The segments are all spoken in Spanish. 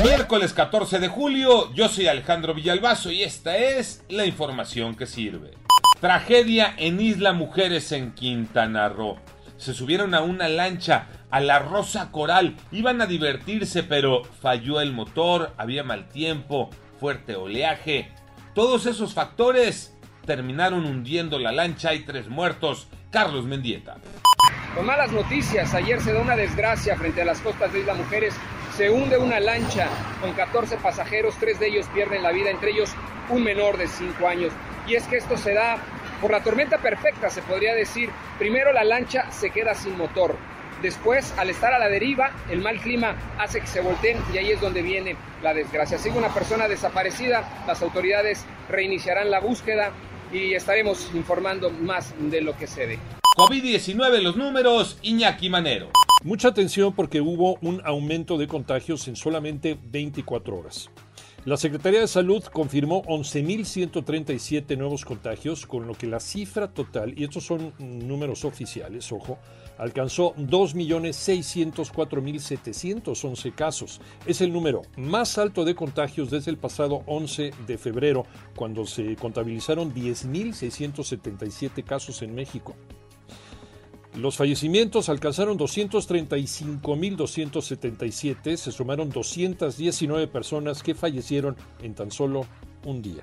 Miércoles 14 de julio, yo soy Alejandro Villalbazo y esta es la información que sirve. Tragedia en Isla Mujeres en Quintana Roo. Se subieron a una lancha a la Rosa Coral, iban a divertirse pero falló el motor, había mal tiempo, fuerte oleaje. Todos esos factores terminaron hundiendo la lancha y tres muertos. Carlos Mendieta. Con malas noticias, ayer se da una desgracia frente a las costas de Isla Mujeres. Se hunde una lancha con 14 pasajeros, tres de ellos pierden la vida, entre ellos un menor de 5 años. Y es que esto se da por la tormenta perfecta, se podría decir. Primero la lancha se queda sin motor. Después, al estar a la deriva, el mal clima hace que se volteen y ahí es donde viene la desgracia. Sigue una persona desaparecida, las autoridades reiniciarán la búsqueda y estaremos informando más de lo que se dé. COVID-19 los números, Iñaki Manero. Mucha atención porque hubo un aumento de contagios en solamente 24 horas. La Secretaría de Salud confirmó 11.137 nuevos contagios, con lo que la cifra total, y estos son números oficiales, ojo, alcanzó 2.604.711 casos. Es el número más alto de contagios desde el pasado 11 de febrero, cuando se contabilizaron 10.677 casos en México. Los fallecimientos alcanzaron 235.277, se sumaron 219 personas que fallecieron en tan solo un día.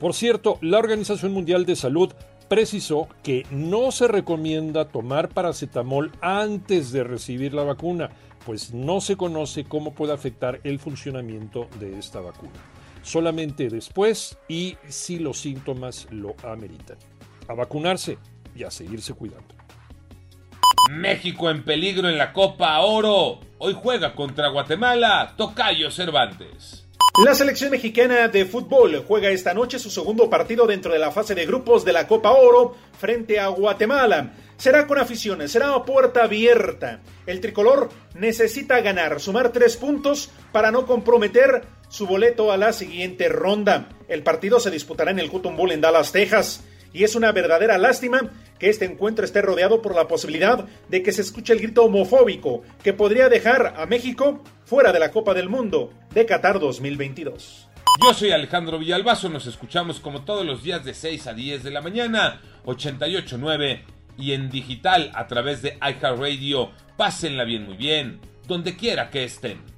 Por cierto, la Organización Mundial de Salud precisó que no se recomienda tomar paracetamol antes de recibir la vacuna, pues no se conoce cómo puede afectar el funcionamiento de esta vacuna. Solamente después y si los síntomas lo ameritan. A vacunarse y a seguirse cuidando. México en peligro en la Copa Oro. Hoy juega contra Guatemala, Tocayo Cervantes. La selección mexicana de fútbol juega esta noche su segundo partido dentro de la fase de grupos de la Copa Oro frente a Guatemala. Será con aficiones, será a puerta abierta. El tricolor necesita ganar, sumar tres puntos para no comprometer su boleto a la siguiente ronda. El partido se disputará en el Cotton Bowl en Dallas, Texas y es una verdadera lástima que este encuentro esté rodeado por la posibilidad de que se escuche el grito homofóbico que podría dejar a México fuera de la Copa del Mundo de Qatar 2022. Yo soy Alejandro Villalbazo, nos escuchamos como todos los días de 6 a 10 de la mañana, 88.9 y en digital a través de iHeartRadio. Pásenla bien, muy bien, donde quiera que estén.